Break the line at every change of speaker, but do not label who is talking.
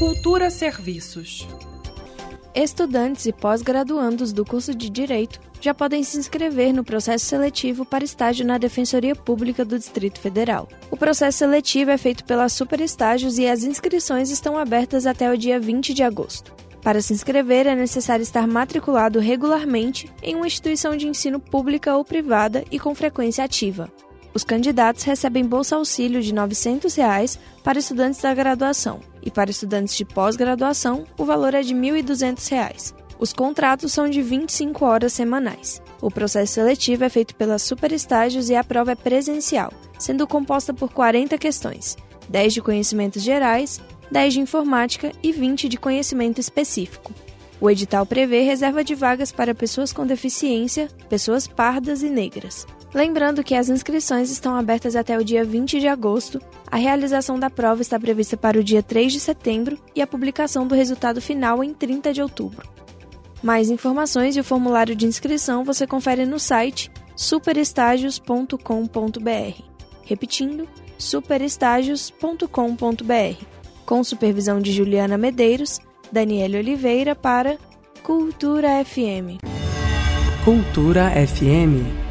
Cultura Serviços.
Estudantes e pós-graduandos do curso de Direito já podem se inscrever no processo seletivo para estágio na Defensoria Pública do Distrito Federal. O processo seletivo é feito pela Superestágios e as inscrições estão abertas até o dia 20 de agosto. Para se inscrever, é necessário estar matriculado regularmente em uma instituição de ensino pública ou privada e com frequência ativa. Os candidatos recebem bolsa auxílio de 900 reais para estudantes da graduação e para estudantes de pós-graduação o valor é de 1.200 reais. Os contratos são de 25 horas semanais. O processo seletivo é feito pelas superestágios e a prova é presencial, sendo composta por 40 questões, 10 de conhecimentos gerais, 10 de informática e 20 de conhecimento específico. O edital prevê reserva de vagas para pessoas com deficiência, pessoas pardas e negras. Lembrando que as inscrições estão abertas até o dia 20 de agosto, a realização da prova está prevista para o dia 3 de setembro e a publicação do resultado final em 30 de outubro. Mais informações e o formulário de inscrição você confere no site superestágios.com.br. Repetindo, superestágios.com.br. Com supervisão de Juliana Medeiros, Daniele Oliveira para Cultura FM.
Cultura FM